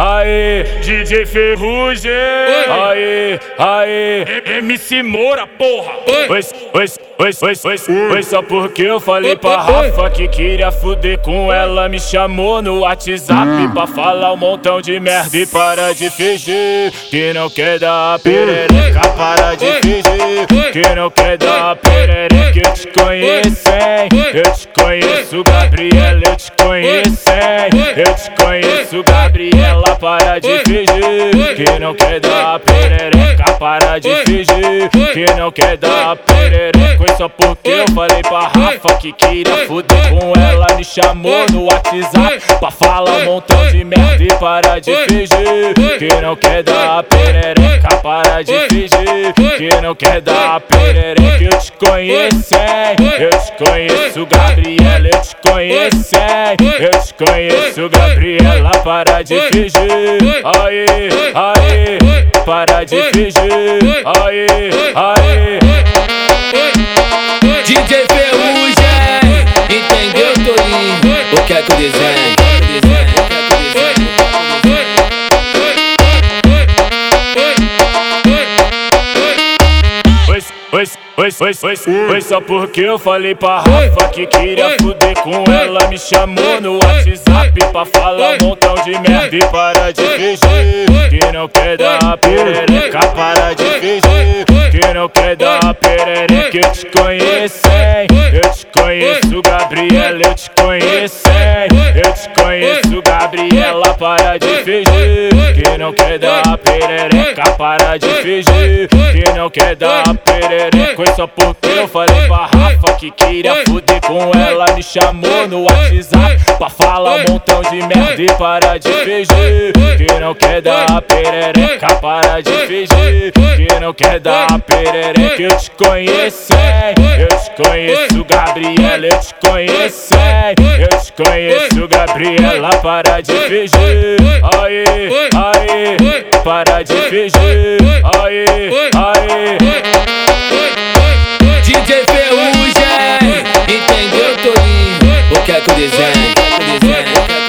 aê, DJ Ferrugem. Aê, aê, MC Moura, porra. Oi, oi, oi, oi, oi, oi, só porque eu falei pra Rafa que queria fuder com ela. Me chamou no WhatsApp pra falar um montão de merda e para de fingir que não quer dar perereca. Para de fingir que não quer dar perereca. Eu te conheço, hein? Eu te conheço, Gabriela. Eu te conheço, hein? Eu te conheço, Gabriela. Para de fingir que não quer dar perereca. Para de fingir que não quer dar perereca. Foi só porque eu falei pra Rafa que queria fuder com ela. Me chamou no WhatsApp pra falar um montão de merda. E para de fingir que não quer dar perereca. Para de fingir que não quer dar perereca. Eu te conheço, hein? Eu te conheço, Gabriela. Eu te conheço, hein? Eu te conheço, Gabriela. Para de fingir. Aê, aê. Para de fingir. Aê, aê. DJ Ferrugem, entendeu, Toninho? O que é que o desenho? Oi, oi, oi, oi, oi, só porque eu falei pra Rafa que queria fuder com ela. Me chamou no WhatsApp pra falar um montão de merda e para de fingir que não quer dar perereca. Para de fingir que não quer dar perereca. Eu te conheço, Eu te conheço, Gabriela. Para de fingir que não quer dar perereca. Para de fingir que não quer dar perereca. Foi só porque eu falei pra Rafa que queria fuder com ela. Me chamou no WhatsApp pra falar um montão de merda e para de fingir que não quer dar perereca. Para de fingir que não quer dar perereca. Eu te conheço? Eu te conheço, Gabriela. Eu te conheço? Eu te conheço, Gabriela. Para de fingir. Aê, aê. Para de fingir. Aê, aê. DJ Ferrugem, entendeu, Toninho? O que é que o desenho? Yeah.